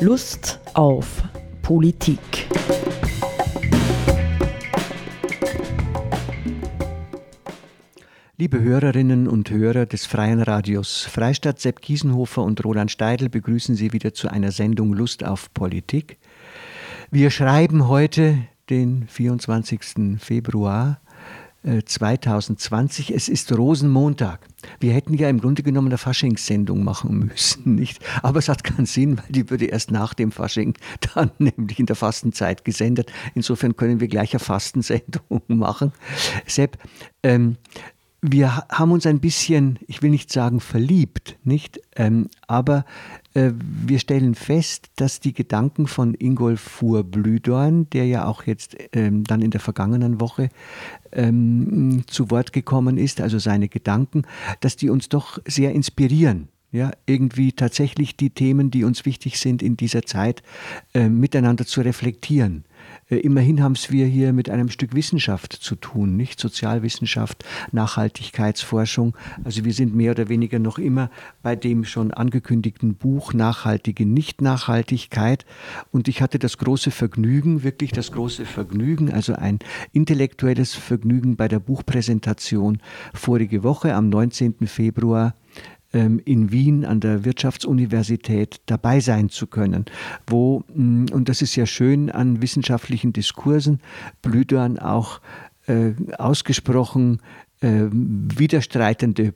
Lust auf Politik. Liebe Hörerinnen und Hörer des Freien Radios, Freistadt Sepp Kiesenhofer und Roland Steidl begrüßen Sie wieder zu einer Sendung Lust auf Politik. Wir schreiben heute den 24. Februar 2020. Äh, es ist Rosenmontag. Wir hätten ja im Grunde genommen eine Faschingssendung machen müssen, nicht? Aber es hat keinen Sinn, weil die würde erst nach dem Fasching dann nämlich in der Fastenzeit gesendet. Insofern können wir gleich eine Fastensendung machen. Sepp, ähm, wir haben uns ein bisschen, ich will nicht sagen verliebt, nicht, ähm, aber wir stellen fest, dass die Gedanken von Ingolf Fuhr-Blüdorn, der ja auch jetzt ähm, dann in der vergangenen Woche ähm, zu Wort gekommen ist, also seine Gedanken, dass die uns doch sehr inspirieren ja, irgendwie tatsächlich die Themen, die uns wichtig sind in dieser Zeit, äh, miteinander zu reflektieren. Äh, immerhin haben es wir hier mit einem Stück Wissenschaft zu tun, nicht Sozialwissenschaft, Nachhaltigkeitsforschung. Also wir sind mehr oder weniger noch immer bei dem schon angekündigten Buch Nachhaltige Nicht-Nachhaltigkeit. Und ich hatte das große Vergnügen, wirklich das große Vergnügen, also ein intellektuelles Vergnügen bei der Buchpräsentation vorige Woche am 19. Februar in Wien an der Wirtschaftsuniversität dabei sein zu können, wo, mm, und das ist ja schön an wissenschaftlichen Diskursen, Blüdorn auch äh, ausgesprochen äh, widerstreitende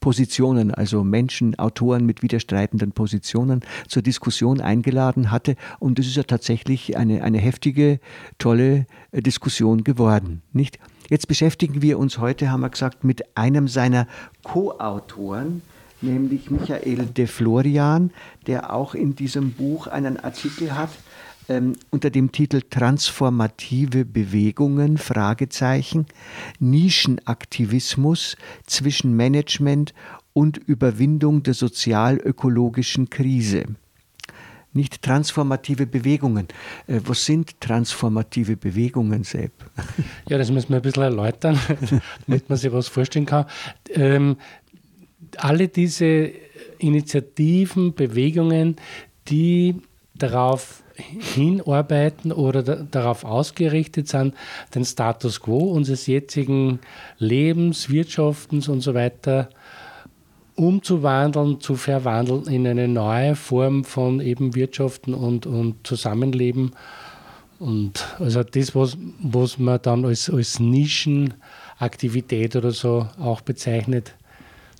Positionen, also Menschen, Autoren mit widerstreitenden Positionen zur Diskussion eingeladen hatte. Und es ist ja tatsächlich eine, eine heftige, tolle äh, Diskussion geworden. Nicht? Jetzt beschäftigen wir uns heute, haben wir gesagt, mit einem seiner Co-Autoren, nämlich Michael de Florian, der auch in diesem Buch einen Artikel hat ähm, unter dem Titel Transformative Bewegungen, Fragezeichen, Nischenaktivismus zwischen Management und Überwindung der sozial-ökologischen Krise. Nicht transformative Bewegungen. Äh, was sind transformative Bewegungen, Sepp? Ja, das müssen wir ein bisschen erläutern, damit man sich was vorstellen kann. Ähm, alle diese Initiativen, Bewegungen, die darauf hinarbeiten oder darauf ausgerichtet sind, den Status quo unseres jetzigen Lebens, Wirtschaftens und so weiter umzuwandeln, zu verwandeln in eine neue Form von eben Wirtschaften und, und Zusammenleben. Und also das, was, was man dann als, als Nischenaktivität oder so auch bezeichnet,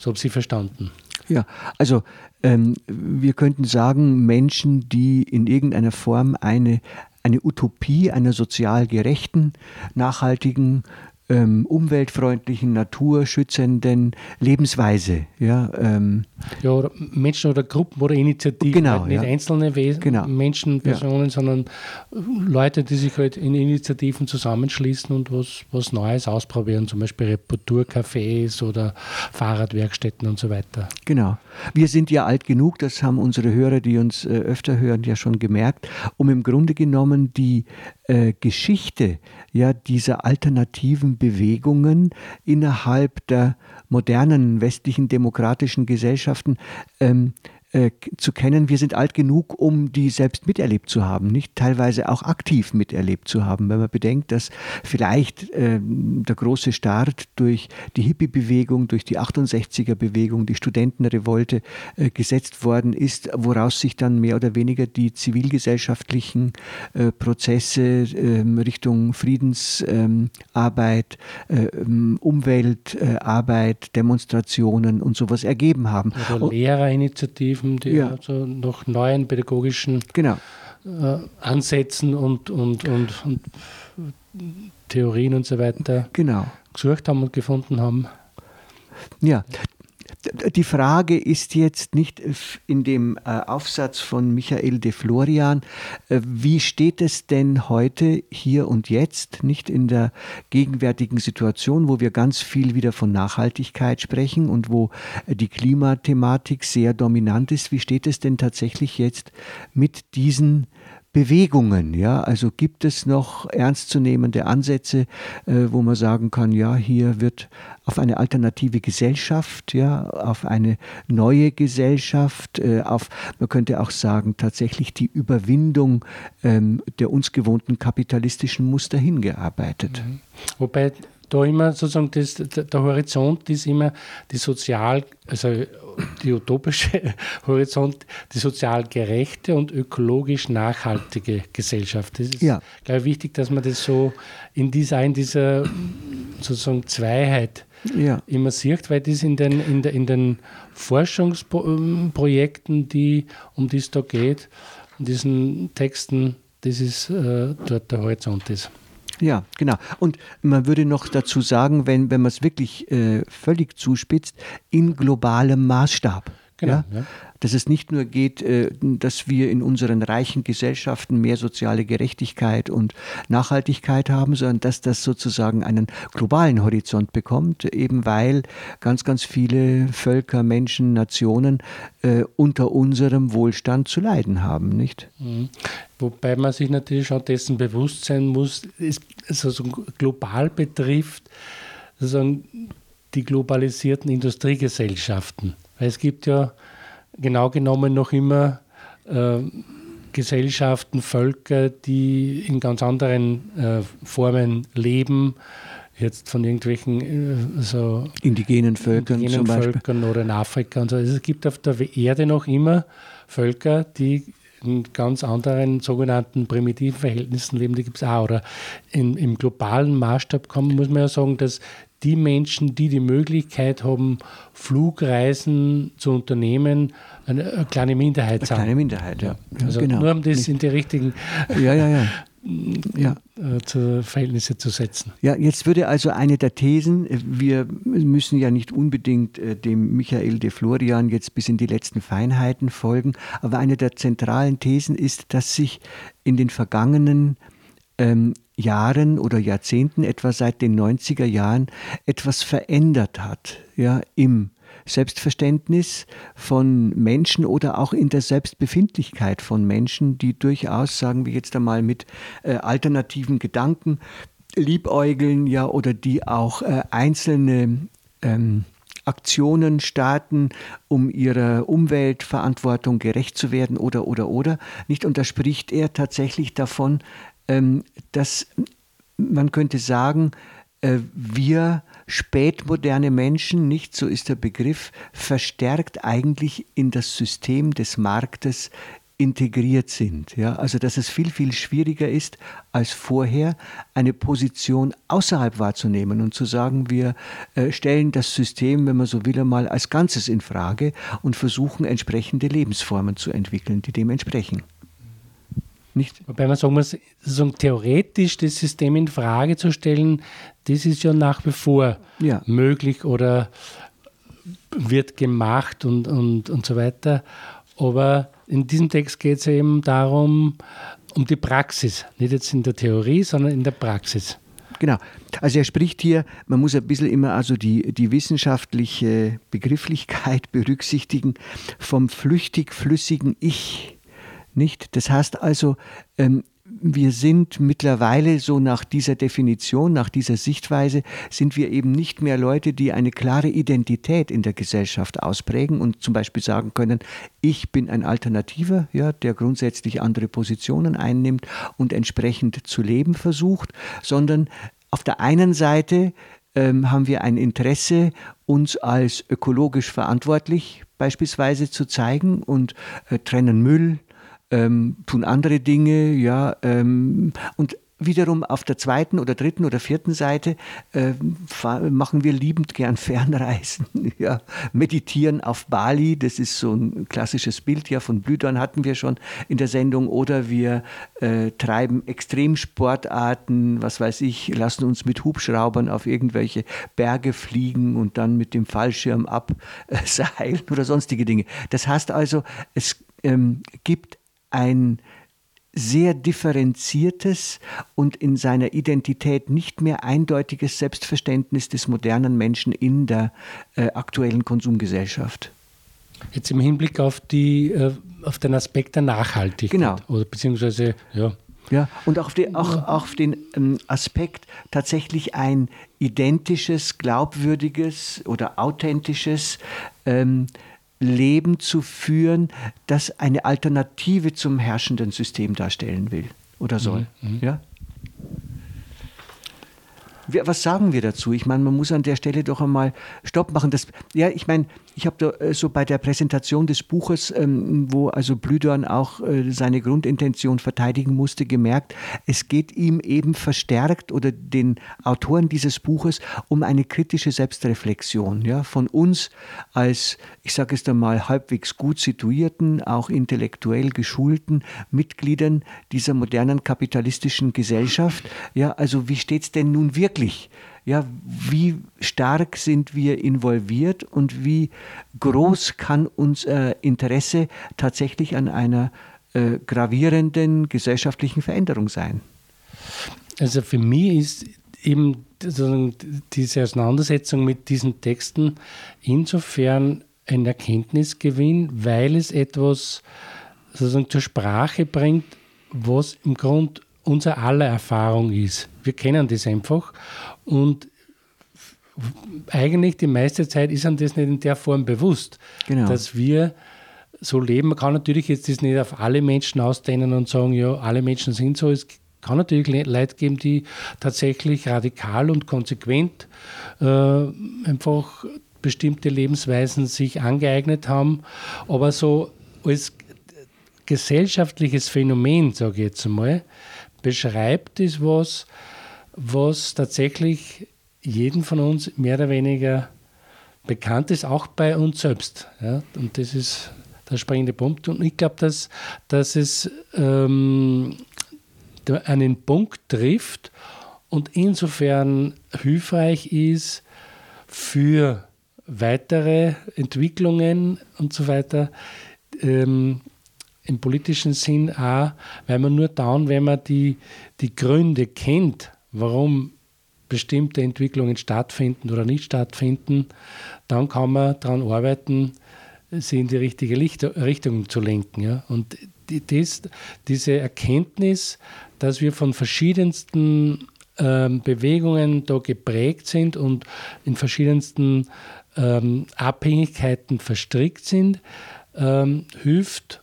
so habe ich Sie verstanden. Ja, also ähm, wir könnten sagen, Menschen, die in irgendeiner Form eine, eine Utopie einer sozial gerechten, nachhaltigen ähm, umweltfreundlichen, naturschützenden Lebensweise. Ja, ähm, ja, oder Menschen oder Gruppen oder Initiativen, genau, halt nicht ja. einzelne Wesen, genau. Menschen, Personen, ja. sondern Leute, die sich halt in Initiativen zusammenschließen und was, was Neues ausprobieren, zum Beispiel Reparaturcafés oder Fahrradwerkstätten und so weiter. Genau. Wir sind ja alt genug, das haben unsere Hörer, die uns äh, öfter hören, ja schon gemerkt, um im Grunde genommen die äh, Geschichte ja, dieser alternativen Bewegungen innerhalb der modernen westlichen demokratischen Gesellschaften ähm, äh, zu kennen. Wir sind alt genug, um die selbst miterlebt zu haben, nicht teilweise auch aktiv miterlebt zu haben. Wenn man bedenkt, dass vielleicht äh, der große Start durch die Hippie-Bewegung, durch die 68er-Bewegung, die Studentenrevolte äh, gesetzt worden ist, woraus sich dann mehr oder weniger die zivilgesellschaftlichen äh, Prozesse ähm, Richtung Friedensarbeit, ähm, Umweltarbeit, Demonstrationen und sowas ergeben haben. Oder Lehrerinitiativen Initiativen, die ja. also nach neuen pädagogischen genau. äh, Ansätzen und, und, und, und, Theorien und so weiter genau. gesucht haben und gefunden haben. Ja, die Frage ist jetzt nicht in dem äh, Aufsatz von Michael de Florian, äh, wie steht es denn heute, hier und jetzt, nicht in der gegenwärtigen Situation, wo wir ganz viel wieder von Nachhaltigkeit sprechen und wo äh, die Klimathematik sehr dominant ist, wie steht es denn tatsächlich jetzt mit diesen Bewegungen, ja, also gibt es noch ernstzunehmende Ansätze, äh, wo man sagen kann, ja, hier wird auf eine alternative Gesellschaft, ja, auf eine neue Gesellschaft, äh, auf, man könnte auch sagen, tatsächlich die Überwindung ähm, der uns gewohnten kapitalistischen Muster hingearbeitet. Mhm. Wobei da immer sozusagen das, der Horizont ist immer die sozial, also die utopische Horizont, die sozial gerechte und ökologisch nachhaltige Gesellschaft. Das ist, ja. glaube ich, wichtig, dass man das so in dieser, in dieser sozusagen Zweiheit ja. immer sieht, weil das in den, in, der, in den Forschungsprojekten, die, um die es da geht, in diesen Texten, das ist äh, dort der Horizont ist. Ja, genau. Und man würde noch dazu sagen, wenn, wenn man es wirklich äh, völlig zuspitzt, in globalem Maßstab. Genau, ja? Dass es nicht nur geht, äh, dass wir in unseren reichen Gesellschaften mehr soziale Gerechtigkeit und Nachhaltigkeit haben, sondern dass das sozusagen einen globalen Horizont bekommt, eben weil ganz, ganz viele Völker, Menschen, Nationen äh, unter unserem Wohlstand zu leiden haben, nicht? Mhm. Wobei man sich natürlich auch dessen bewusst sein muss, es also global betrifft, sozusagen die globalisierten Industriegesellschaften. Weil es gibt ja genau genommen noch immer äh, Gesellschaften, Völker, die in ganz anderen äh, Formen leben, jetzt von irgendwelchen äh, so indigenen Völkern, indigenen Völkern oder in Afrika und so. Also es gibt auf der Erde noch immer Völker, die in ganz anderen sogenannten primitiven Verhältnissen leben, die gibt es auch. Oder in, im globalen Maßstab kann, muss man ja sagen, dass die Menschen, die die Möglichkeit haben, Flugreisen zu unternehmen, eine, eine kleine Minderheit sind. Eine kleine Minderheit, ja. ja also genau. nur um das in die richtigen ja, ja, ja. Ja. Äh, zu Verhältnisse zu setzen. Ja, jetzt würde also eine der Thesen, wir müssen ja nicht unbedingt äh, dem Michael de Florian jetzt bis in die letzten Feinheiten folgen, aber eine der zentralen Thesen ist, dass sich in den vergangenen ähm, Jahren oder Jahrzehnten, etwa seit den 90er Jahren, etwas verändert hat ja, im Selbstverständnis von Menschen oder auch in der Selbstbefindlichkeit von Menschen, die durchaus, sagen wir jetzt einmal, mit äh, alternativen Gedanken liebäugeln, ja, oder die auch äh, einzelne ähm, Aktionen starten, um ihrer Umweltverantwortung gerecht zu werden oder oder oder. Nicht und da spricht er tatsächlich davon, dass man könnte sagen, äh, wir spätmoderne Menschen, nicht so ist der Begriff, verstärkt eigentlich in das System des Marktes integriert sind. Ja? Also dass es viel, viel schwieriger ist als vorher, eine Position außerhalb wahrzunehmen und zu sagen, wir äh, stellen das System, wenn man so will, einmal als Ganzes in Frage und versuchen entsprechende Lebensformen zu entwickeln, die dem entsprechen. Nicht? Wobei man sagen muss, sozusagen theoretisch das System in Frage zu stellen, das ist ja nach wie vor ja. möglich oder wird gemacht und, und, und so weiter. Aber in diesem Text geht es eben darum, um die Praxis. Nicht jetzt in der Theorie, sondern in der Praxis. Genau. Also er spricht hier, man muss ein bisschen immer also die, die wissenschaftliche Begrifflichkeit berücksichtigen, vom flüchtig-flüssigen Ich nicht? Das heißt also, ähm, wir sind mittlerweile so nach dieser Definition, nach dieser Sichtweise, sind wir eben nicht mehr Leute, die eine klare Identität in der Gesellschaft ausprägen und zum Beispiel sagen können, ich bin ein Alternativer, ja, der grundsätzlich andere Positionen einnimmt und entsprechend zu leben versucht, sondern auf der einen Seite ähm, haben wir ein Interesse, uns als ökologisch verantwortlich beispielsweise zu zeigen und äh, trennen Müll, ähm, tun andere Dinge, ja, ähm, und wiederum auf der zweiten oder dritten oder vierten Seite äh, machen wir liebend gern Fernreisen, ja, meditieren auf Bali, das ist so ein klassisches Bild ja von Blüdorn hatten wir schon in der Sendung oder wir äh, treiben Extremsportarten, was weiß ich, lassen uns mit Hubschraubern auf irgendwelche Berge fliegen und dann mit dem Fallschirm abseilen oder sonstige Dinge. Das heißt also, es ähm, gibt ein sehr differenziertes und in seiner Identität nicht mehr eindeutiges Selbstverständnis des modernen Menschen in der äh, aktuellen Konsumgesellschaft. Jetzt im Hinblick auf die äh, auf den Aspekt der Nachhaltigkeit. Genau. Oder beziehungsweise, ja. Ja, und auch auf den, auch, auf den ähm, Aspekt, tatsächlich ein identisches, glaubwürdiges oder authentisches ähm, Leben zu führen, das eine Alternative zum herrschenden System darstellen will oder soll. Mhm, Ja? Wir- Was sagen wir dazu? Ich meine, man muss an der Stelle doch einmal Stopp machen. Das, ja, ich meine, ich habe da äh, so bei der Präsentation des Buches, ähm, wo also Blüdorn auch äh, seine Grundintention verteidigen musste, gemerkt, es geht ihm eben verstärkt oder den Autoren dieses Buches um eine kritische Selbstreflexion ja, von uns als, ich sage es einmal, halbwegs gut situierten, auch intellektuell geschulten Mitgliedern dieser modernen kapitalistischen Gesellschaft. Ja, also wie steht es denn nun wirklich? Ja, wie stark sind wir involviert und wie groß kann unser Interesse tatsächlich an einer äh, gravierenden gesellschaftlichen Veränderung sein? Also für mich ist eben diese Auseinandersetzung mit diesen Texten insofern ein Erkenntnisgewinn, weil es etwas sozusagen zur Sprache bringt, was im Grund unser aller Erfahrung ist. Wir kennen das einfach und eigentlich die meiste Zeit ist einem das nicht in der Form bewusst, Genau. dass wir so leben. Man kann natürlich jetzt das nicht auf alle Menschen ausdehnen und sagen, ja, alle Menschen sind so. Es kann natürlich Le- Leute geben, die tatsächlich radikal und konsequent äh, einfach bestimmte Lebensweisen sich angeeignet haben. Aber so als gesellschaftliches Phänomen, sage ich jetzt einmal, beschreibt es was, was tatsächlich jeden von uns mehr oder weniger bekannt ist, auch bei uns selbst. Ja? Und das ist der springende Punkt. Und ich glaube, dass, dass es ähm, einen Punkt trifft und insofern hilfreich ist für weitere Entwicklungen und so weiter. Ähm, im politischen Sinn auch, weil man nur dann, wenn man die, die Gründe kennt, warum bestimmte Entwicklungen stattfinden oder nicht stattfinden, dann kann man daran arbeiten, sie in die richtige Licht- Richtung zu lenken. Ja? Und die, das, diese Erkenntnis, dass wir von verschiedensten ähm, Bewegungen da geprägt sind und in verschiedensten ähm, Abhängigkeiten verstrickt sind, ähm, hilft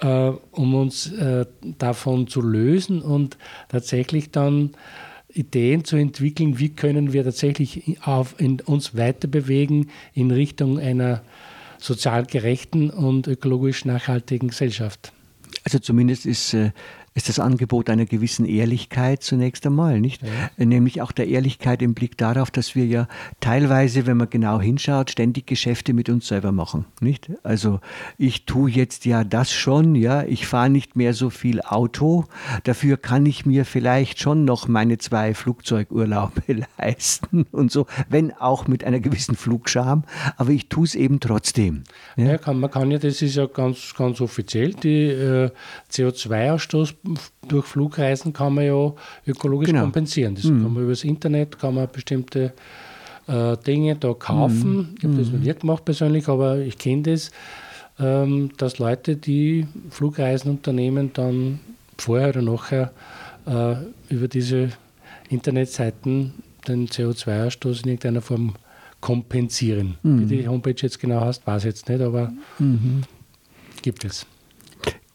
äh, um uns äh, davon zu lösen und tatsächlich dann Ideen zu entwickeln, wie können wir tatsächlich auf, in, uns weiter bewegen in Richtung einer sozial gerechten und ökologisch nachhaltigen Gesellschaft. Also zumindest ist, äh, ist das Angebot einer gewissen Ehrlichkeit zunächst einmal, nicht? Äh, Nämlich auch der Ehrlichkeit im Blick darauf, dass wir ja teilweise, wenn man genau hinschaut, ständig Geschäfte mit uns selber machen, nicht? Also ich tue jetzt ja das schon, ja, ich fahre nicht mehr so viel Auto, dafür kann ich mir vielleicht schon noch meine zwei Flugzeugurlaube leisten und so, wenn auch mit einer gewissen Flugscham, aber ich tue es eben trotzdem. Ja. ja kann, man kann ja, das ist ja ganz, ganz offiziell, die äh, CO2-Ausstoß durch Flugreisen kann man ja ökologisch Genau. kompensieren. Das kann man übers Internet, kann man bestimmte äh, Dinge da kaufen. Ich habe das noch nicht gemacht persönlich, aber ich kenne das, ähm, dass Leute, die Flugreisen unternehmen, dann vorher oder nachher äh, über diese Internetseiten den CO2-Ausstoß in irgendeiner Form kompensieren. Wie die Homepage jetzt genau heißt, weiß ich jetzt nicht, aber gibt es.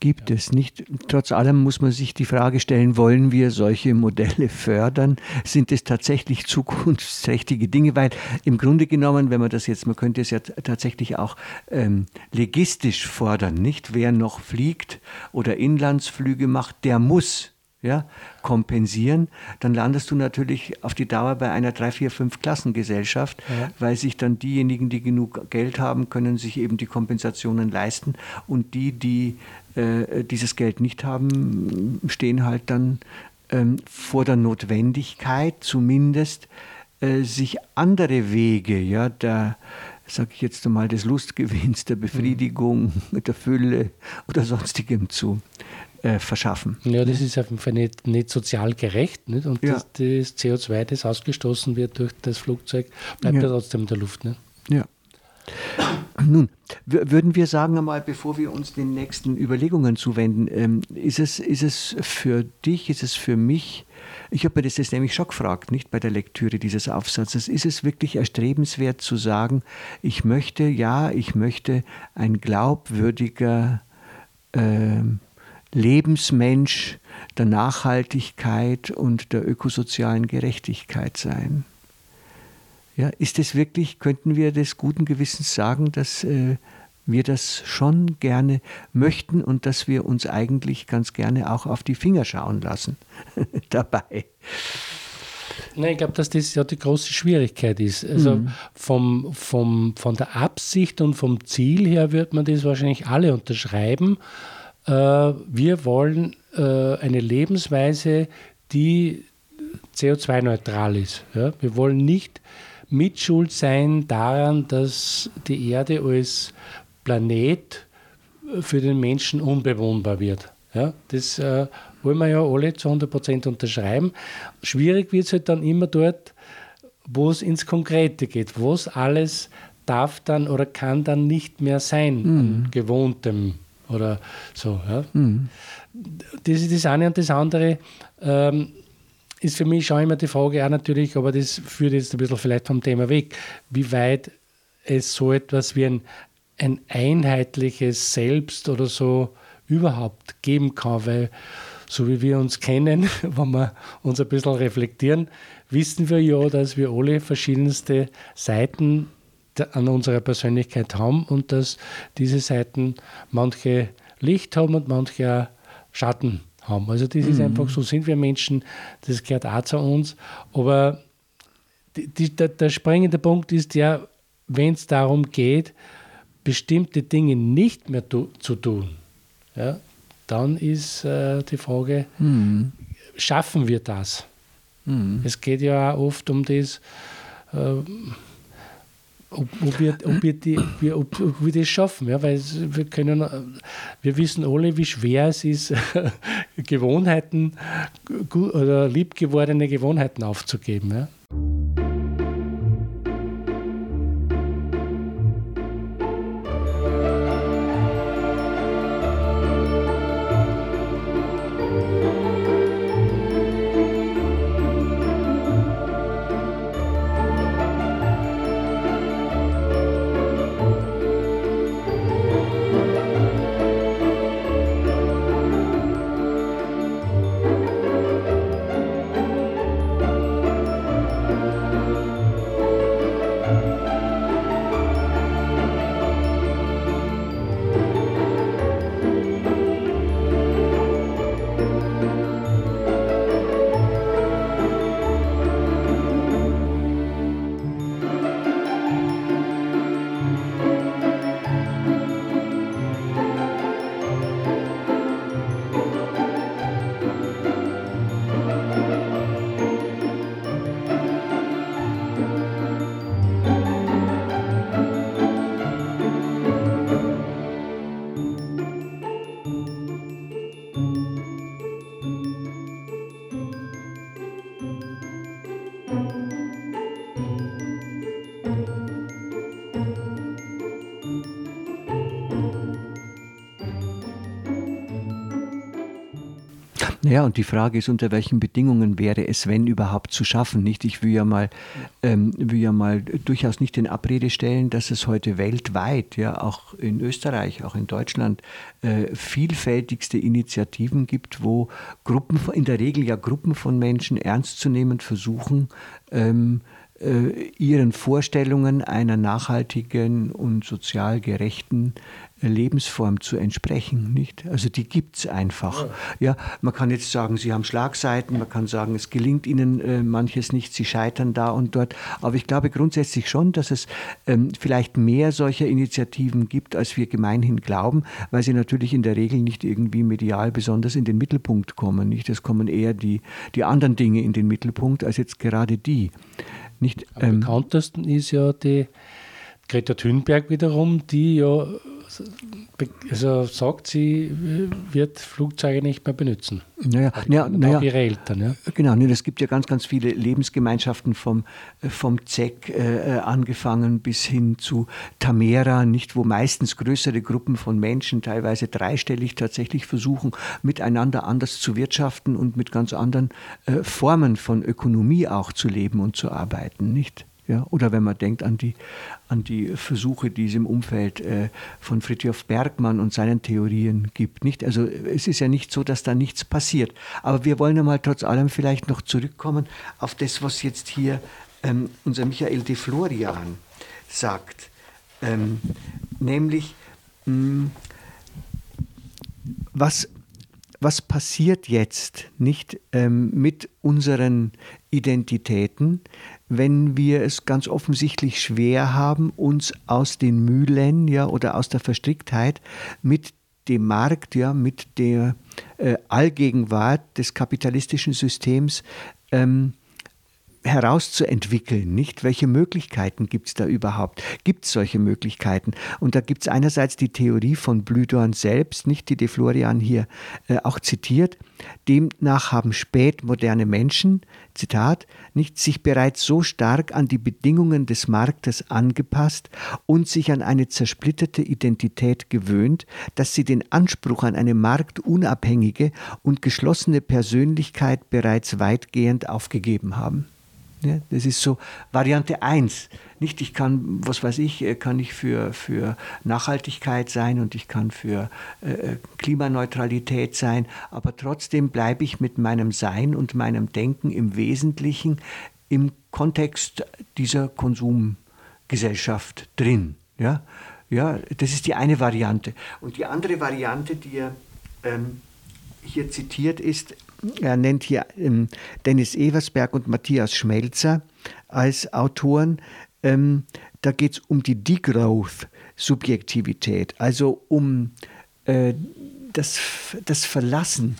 Gibt es nicht. Trotz allem muss man sich die Frage stellen, wollen wir solche Modelle fördern? Sind es tatsächlich zukunftsträchtige Dinge? Weil im Grunde genommen, wenn man das jetzt, man könnte es ja tatsächlich auch ähm, legistisch fordern, nicht? Wer noch fliegt oder Inlandsflüge macht, der muss ja, kompensieren, dann landest du natürlich auf die Dauer bei einer 3, 4, 5 Klassengesellschaft, weil sich dann diejenigen, die genug Geld haben, können sich eben die Kompensationen leisten und die, die äh, dieses Geld nicht haben, stehen halt dann ähm, vor der Notwendigkeit, zumindest äh, sich andere Wege, ja, der, sag ich jetzt einmal, des Lustgewinns, der Befriedigung, der Fülle oder sonstigem zu äh, verschaffen. Ja, das ist einfach nicht, nicht sozial gerecht. Nicht? Und Ja. das, das CO2, das ausgestoßen wird durch das Flugzeug, bleibt ja, trotzdem in der Luft. Nicht? Ja. Nun, würden wir sagen einmal, bevor wir uns den nächsten Überlegungen zuwenden, ähm, ist, es, ist es für dich, ist es für mich, ich habe mir das jetzt nämlich schon gefragt, nicht bei der Lektüre dieses Aufsatzes, ist es wirklich erstrebenswert zu sagen, ich möchte, ja, ich möchte ein glaubwürdiger äh, Lebensmensch der Nachhaltigkeit und der ökosozialen Gerechtigkeit sein? Ja, ist es wirklich, könnten wir des guten Gewissens sagen, dass äh, wir das schon gerne möchten und dass wir uns eigentlich ganz gerne auch auf die Finger schauen lassen dabei? Nein, ich glaube, dass das ja die große Schwierigkeit ist. Also mhm. vom, vom, von der Absicht und vom Ziel her wird man das wahrscheinlich alle unterschreiben. Äh, wir wollen äh, eine Lebensweise, die CO2-neutral ist. Ja? Wir wollen nicht Mitschuld sein daran, dass die Erde als Planet für den Menschen unbewohnbar wird. Ja, das äh, wollen wir ja alle zu 100 Prozent unterschreiben. Schwierig wird es halt dann immer dort, wo es ins Konkrete geht. Was alles darf dann oder kann dann nicht mehr sein mhm. Gewohntem oder so. Ja. Mhm. Das ist das eine und das andere. Ähm, ist für mich schon immer die Frage auch natürlich, aber das führt jetzt ein bisschen vielleicht vom Thema weg, wie weit es so etwas wie ein, ein einheitliches Selbst oder so überhaupt geben kann, weil so wie wir uns kennen, wenn wir uns ein bisschen reflektieren, wissen wir ja, dass wir alle verschiedenste Seiten an unserer Persönlichkeit haben und dass diese Seiten manche Licht haben und manche Schatten haben haben. Also das mhm. ist einfach, so sind wir Menschen, das gehört auch zu uns. Aber die, die, der, der springende Punkt ist ja, wenn es darum geht, bestimmte Dinge nicht mehr tu, zu tun, ja, dann ist äh, die Frage, mhm. schaffen wir das? Mhm. Es geht ja auch oft um das, äh, ob, ob, wir, ob, wir die, ob, ob, wir das schaffen. Ja, weil wir, können, wir wissen alle, wie schwer es ist, Gewohnheiten oder liebgewordene Gewohnheiten aufzugeben. Ja. Ja, und die Frage ist, unter welchen Bedingungen wäre es, wenn überhaupt, zu schaffen? Nicht? Ich will ja mal, ähm, will ja mal durchaus nicht in Abrede stellen, dass es heute weltweit, ja auch in Österreich, auch in Deutschland, äh, vielfältigste Initiativen gibt, wo Gruppen, in der Regel ja Gruppen von Menschen ernstzunehmend versuchen, ähm, äh, ihren Vorstellungen einer nachhaltigen und sozial gerechten Lebensform zu entsprechen. Nicht? Also die gibt es einfach. Ja. ja. man kann jetzt sagen, sie haben Schlagseiten, man kann sagen, es gelingt ihnen äh, manches nicht, sie scheitern da und dort. Aber ich glaube grundsätzlich schon, dass es ähm, vielleicht mehr solcher Initiativen gibt, als wir gemeinhin glauben, weil sie natürlich in der Regel nicht irgendwie medial besonders in den Mittelpunkt kommen. Nicht? Es kommen eher die, die anderen Dinge in den Mittelpunkt als jetzt gerade die. Nicht, Am ähm, bekanntesten ist ja die Greta Thunberg wiederum, die ja also sagt, sie äh, wird Flugzeuge nicht mehr benutzen. Naja, naja, naja, ihre Eltern. Ja. Genau, es gibt ja ganz, ganz viele Lebensgemeinschaften vom, äh, vom ZEC äh, angefangen bis hin zu Tamera, nicht, wo meistens größere Gruppen von Menschen, teilweise dreistellig, tatsächlich versuchen, miteinander anders zu wirtschaften und mit ganz anderen äh, Formen von Ökonomie auch zu leben und zu arbeiten, nicht? Ja, oder wenn man denkt an die, an die Versuche, die es im Umfeld äh, von Fritjof Bergmann und seinen Theorien gibt. Nicht? Also es ist ja nicht so, dass da nichts passiert. Aber wir wollen einmal trotz allem vielleicht noch zurückkommen auf das, was jetzt hier ähm, unser Michael de Florian sagt. Ähm, nämlich, mh, hm, was was passiert jetzt nicht ähm, mit unseren Identitäten, wenn wir es ganz offensichtlich schwer haben, uns aus den Mühlen ja, oder aus der Verstricktheit mit dem Markt, ja, mit der äh, Allgegenwart des kapitalistischen Systems ähm, herauszuentwickeln, nicht? Welche Möglichkeiten gibt es da überhaupt? Gibt es solche Möglichkeiten? Und da gibt es einerseits die Theorie von Blüdorn selbst, nicht die de Florian hier äh, auch zitiert. Demnach haben spätmoderne Menschen, Zitat, nicht sich bereits so stark an die Bedingungen des Marktes angepasst und sich an eine zersplitterte Identität gewöhnt, dass sie den Anspruch an eine marktunabhängige und geschlossene Persönlichkeit bereits weitgehend aufgegeben haben. Ja, das ist so Variante 1. Nicht, ich kann, was weiß ich, äh, kann ich für, für Nachhaltigkeit sein und ich kann für äh, äh, Klimaneutralität sein, aber trotzdem bleibe ich mit meinem Sein und meinem Denken im Wesentlichen im Kontext dieser Konsumgesellschaft drin. Ja, ja das ist die eine Variante. Und die andere Variante, die er ähm, hier zitiert, ist, er nennt hier ähm, Dennis Eversberg und Matthias Schmelzer als Autoren. Ähm, da geht es um die Degrowth-Subjektivität, also um äh, das, das Verlassen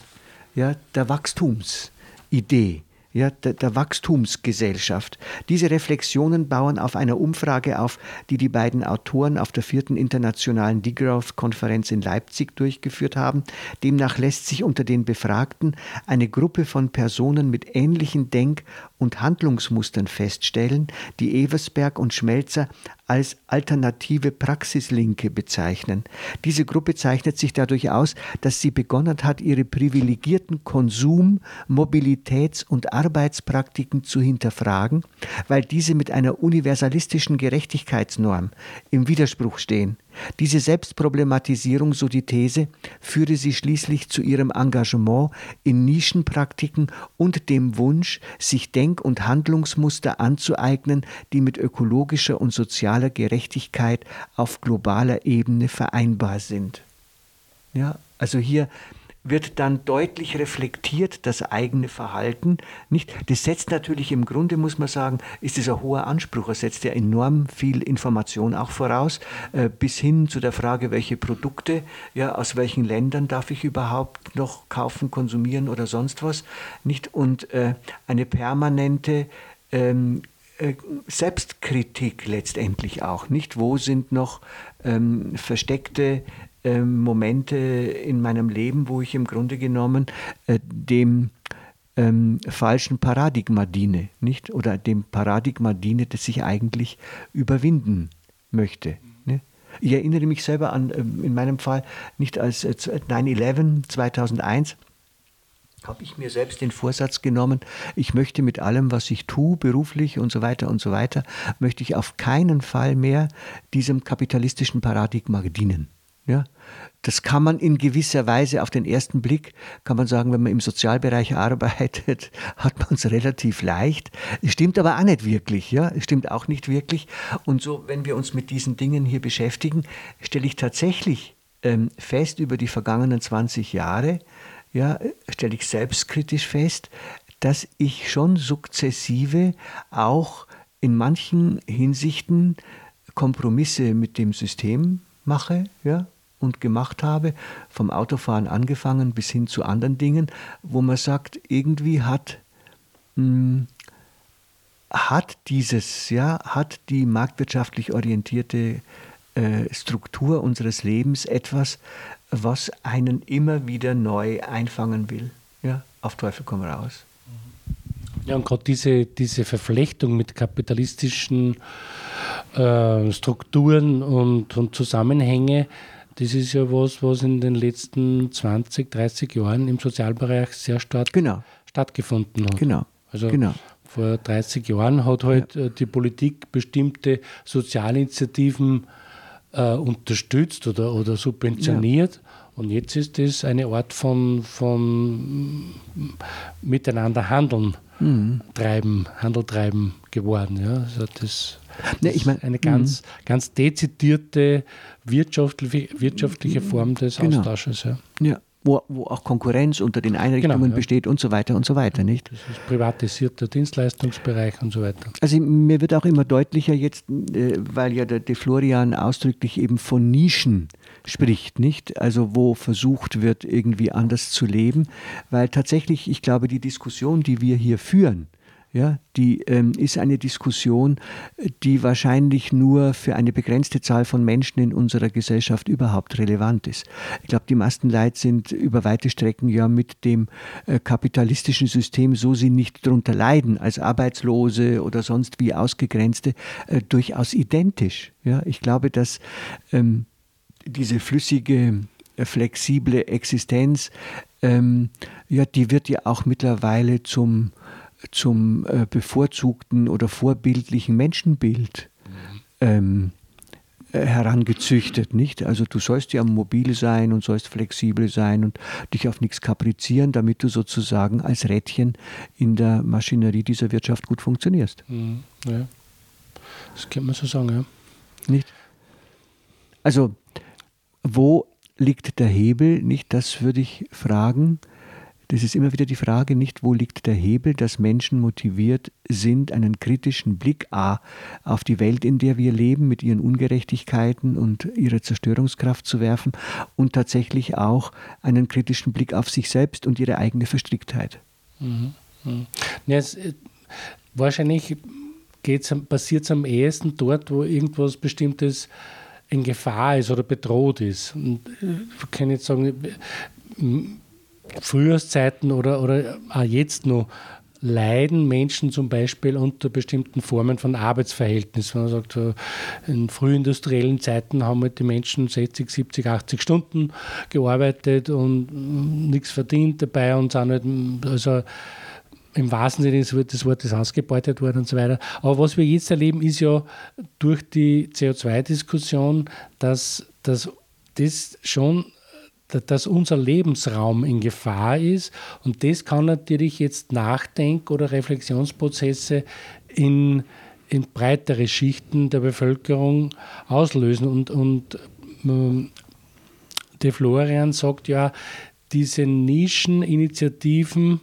ja, der Wachstumsidee ja, der, der, Wachstumsgesellschaft. Diese Reflexionen bauen auf einer Umfrage auf, die die beiden Autoren auf der vierten internationalen Degrowth-Konferenz in Leipzig durchgeführt haben. Demnach lässt sich unter den Befragten eine Gruppe von Personen mit ähnlichen Denk- und Handlungsmustern feststellen, die Eversberg und Schmelzer als alternative Praxislinke bezeichnen. Diese Gruppe zeichnet sich dadurch aus, dass sie begonnen hat, ihre privilegierten Konsum-, Mobilitäts- und Arbeitspraktiken zu hinterfragen, weil diese mit einer universalistischen Gerechtigkeitsnorm im Widerspruch stehen. Diese Selbstproblematisierung, so die These, führte sie schließlich zu ihrem Engagement in Nischenpraktiken und dem Wunsch, sich Denk- und Handlungsmuster anzueignen, die mit ökologischer und sozialer Gerechtigkeit auf globaler Ebene vereinbar sind. Ja, also hier wird dann deutlich reflektiert das eigene Verhalten. Nicht? Das setzt natürlich im Grunde, muss man sagen, ist es ein hoher Anspruch. Er setzt ja enorm viel Information auch voraus, äh, bis hin zu der Frage, welche Produkte, ja, aus welchen Ländern darf ich überhaupt noch kaufen, konsumieren oder sonst was. Nicht? Und äh, eine permanente ähm, äh, Selbstkritik letztendlich auch, nicht? Wo sind noch ähm, versteckte ähm, Momente in meinem Leben, wo ich im Grunde genommen äh, dem ähm, falschen Paradigma diene, nicht? Oder dem Paradigma diene, das ich eigentlich überwinden möchte. Ne? Ich erinnere mich selber an, ähm, in meinem Fall, nicht als äh, 9-11 2001, habe ich mir selbst den Vorsatz genommen, ich möchte mit allem, was ich tue, beruflich und so weiter und so weiter, möchte ich auf keinen Fall mehr diesem kapitalistischen Paradigma dienen. Ja, das kann man in gewisser Weise auf den ersten Blick, kann man sagen, wenn man im Sozialbereich arbeitet, hat man es relativ leicht. Es stimmt aber auch nicht wirklich. Ja? Es stimmt auch nicht wirklich. Und so, wenn wir uns mit diesen Dingen hier beschäftigen, stelle ich tatsächlich ähm, fest über die vergangenen 20 Jahre, ja, stelle ich selbstkritisch fest, dass ich schon sukzessive auch in manchen Hinsichten Kompromisse mit dem System mache, ja, und gemacht habe, vom Autofahren angefangen bis hin zu anderen Dingen, wo man sagt, irgendwie hat, mh, hm, hat dieses, ja, hat die marktwirtschaftlich orientierte äh, Struktur unseres Lebens etwas, was einen immer wieder neu einfangen will. Ja, auf Teufel komm raus. Ja, und gerade diese, diese Verflechtung mit kapitalistischen äh, Strukturen und, und Zusammenhänge, das ist ja was, was in den letzten 20, 30 Jahren im Sozialbereich sehr stark genau. stattgefunden hat. Genau. Also genau. vor 30 Jahren hat halt ja. Äh, die Politik bestimmte Sozialinitiativen äh, unterstützt oder, oder subventioniert. Ja. Und jetzt ist das eine Art von, von miteinander handeln, mhm. treiben, Handel treiben geworden. Ja. Also das, das nee, ich mein, eine ganz, mhm. ganz dezidierte wirtschaftliche, wirtschaftliche Form des genau. Austausches. Ja. ja wo, wo auch Konkurrenz unter den Einrichtungen genau, ja. besteht und so weiter und so weiter, nicht? Das ist privatisierter Dienstleistungsbereich und so weiter. Also mir wird auch immer deutlicher jetzt, äh, weil ja der De Florian ausdrücklich eben von Nischen spricht, nicht? Also wo versucht wird, irgendwie anders zu leben, weil tatsächlich, ich glaube, die Diskussion, die wir hier führen, ja, die ähm, ist eine Diskussion, die wahrscheinlich nur für eine begrenzte Zahl von Menschen in unserer Gesellschaft überhaupt relevant ist. Ich glaube, die meisten Leute sind über weite Strecken ja mit dem äh, kapitalistischen System, so sie nicht darunter leiden, als Arbeitslose oder sonst wie Ausgegrenzte, äh, durchaus identisch. Ja, ich glaube, dass ähm, diese flüssige, äh, flexible Existenz, ähm, ja, die wird ja auch mittlerweile zum zum äh, bevorzugten oder vorbildlichen Menschenbild ähm, äh, herangezüchtet, nicht? Also du sollst ja mobil sein und sollst flexibel sein und dich auf nichts kaprizieren, damit du sozusagen als Rädchen in der Maschinerie dieser Wirtschaft gut funktionierst. Mhm, ja. Das kann man so sagen, ja. Nicht? Also, wo liegt der Hebel? Nicht, das würde ich fragen. Das ist immer wieder die Frage, nicht wo liegt der Hebel, dass Menschen motiviert sind, einen kritischen Blick A auf die Welt, in der wir leben, mit ihren Ungerechtigkeiten und ihrer Zerstörungskraft zu werfen und tatsächlich auch einen kritischen Blick auf sich selbst und ihre eigene Verstricktheit. Mhm. Mhm. Es, äh, wahrscheinlich passiert es am ehesten dort, wo irgendwas Bestimmtes in Gefahr ist oder bedroht ist. Und äh, ich kann jetzt sagen, Frühjahrszeiten oder, oder auch jetzt noch leiden Menschen zum Beispiel unter bestimmten Formen von Arbeitsverhältnissen. Man sagt, in frühindustriellen Zeiten haben halt die Menschen 60, 70, 80 Stunden gearbeitet und nichts verdient dabei und sind halt, also im wahrsten Sinne des Wortes ausgebeutet worden und so weiter. Aber was wir jetzt erleben, ist ja durch die CO2-Diskussion, dass, dass das schon dass unser Lebensraum in Gefahr ist. Und das kann natürlich jetzt Nachdenk- oder Reflexionsprozesse in, in breitere Schichten der Bevölkerung auslösen. Und, und ähm, De Florian sagt ja, diese Nischeninitiativen,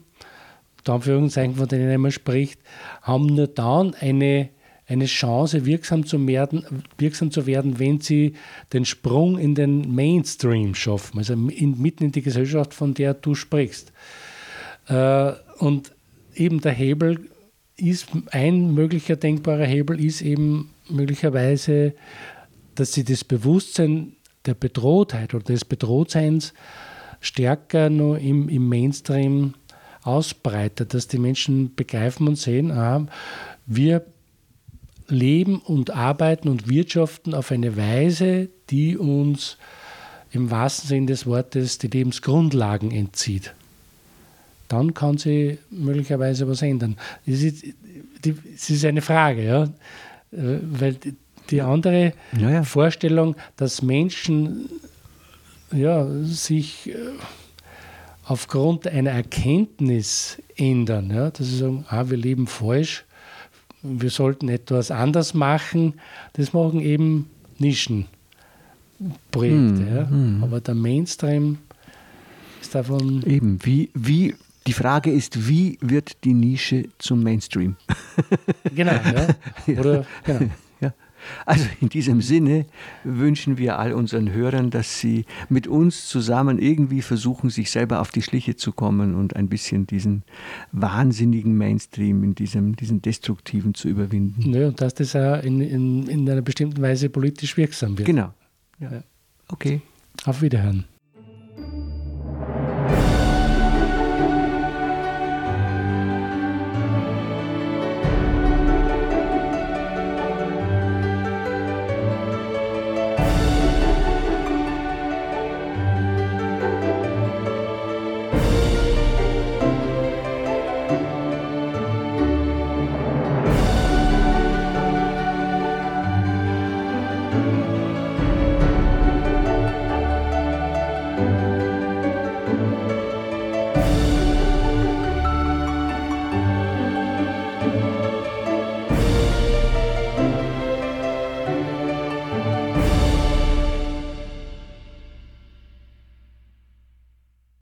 Anführungszeichen, von denen er immer spricht, haben nur dann eine eine Chance, wirksam zu, werden, wirksam zu werden, wenn sie den Sprung in den Mainstream schaffen, also in, mitten in die Gesellschaft, von der du sprichst. Äh, und eben der Hebel ist, ein möglicher denkbarer Hebel ist eben möglicherweise, dass sie das Bewusstsein der Bedrohtheit oder des Bedrohtseins stärker nur im, im Mainstream ausbreitet, dass die Menschen begreifen und sehen, aha, wir leben und arbeiten und wirtschaften auf eine Weise, die uns im wahrsten Sinne des Wortes die Lebensgrundlagen entzieht. Dann kann sie möglicherweise was ändern. Es ist, ist, eine Frage, ja? Äh, weil die andere ja, ja. Vorstellung, dass Menschen ja, sich äh, aufgrund einer Erkenntnis ändern, ja? dass sie sagen, ah, wir leben falsch, wir sollten etwas anders machen. Das machen eben Nischenprojekte. Mm, ja. mm. Aber der Mainstream ist davon. Eben, wie, wie, die Frage ist, wie wird die Nische zum Mainstream? genau, ja. Oder, genau. Also in diesem Sinne wünschen wir all unseren Hörern, dass sie mit uns zusammen irgendwie versuchen, sich selber auf die Schliche zu kommen und ein bisschen diesen wahnsinnigen Mainstream, in diesem, diesen destruktiven zu überwinden. Ja, und dass das auch in, in, in einer bestimmten Weise politisch wirksam wird. Genau. Ja. Okay. Auf Wiederhören.